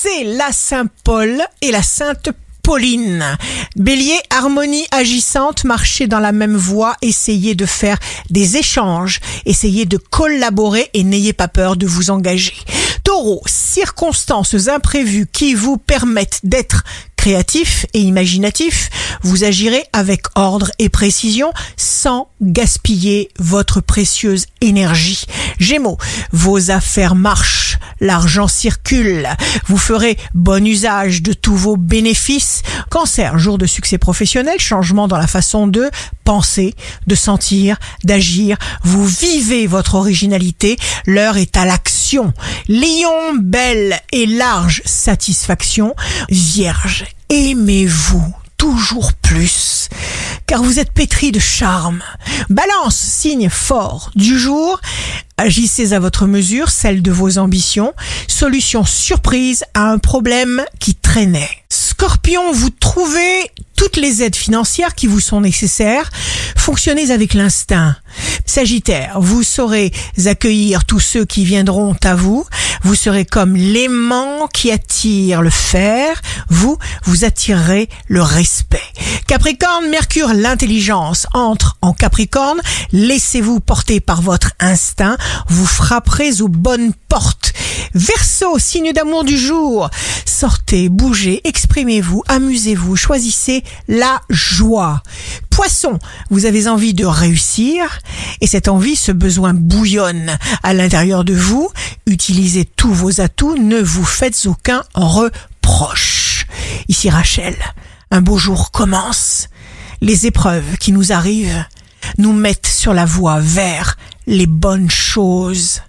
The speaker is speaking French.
c'est la Saint-Paul et la Sainte Pauline. Bélier, harmonie agissante, marchez dans la même voie, essayez de faire des échanges, essayez de collaborer et n'ayez pas peur de vous engager. Taureau, circonstances imprévues qui vous permettent d'être créatif et imaginatif, vous agirez avec ordre et précision sans gaspiller votre précieuse énergie. Gémeaux, vos affaires marchent, l'argent circule, vous ferez bon usage de tous vos bénéfices. Cancer, jour de succès professionnel, changement dans la façon de penser, de sentir, d'agir. Vous vivez votre originalité, l'heure est à l'action. Lion, belle et large satisfaction. Vierge, aimez-vous toujours plus, car vous êtes pétri de charme. Balance, signe fort du jour, agissez à votre mesure, celle de vos ambitions, solution surprise à un problème qui traînait. Scorpion, vous trouvez toutes les aides financières qui vous sont nécessaires, fonctionnez avec l'instinct. Sagittaire, vous saurez accueillir tous ceux qui viendront à vous, vous serez comme l'aimant qui attire le fer, vous, vous attirerez le respect. Capricorne, Mercure, l'intelligence entre en Capricorne, laissez-vous porter par votre instinct, vous frapperez aux bonnes portes. Verseau, signe d'amour du jour, sortez, bougez, exprimez-vous, amusez-vous, choisissez la joie. Poisson, vous avez envie de réussir et cette envie, ce besoin bouillonne à l'intérieur de vous. Utilisez tous vos atouts, ne vous faites aucun reproche. Ici Rachel, un beau jour commence. Les épreuves qui nous arrivent nous mettent sur la voie vers les bonnes choses.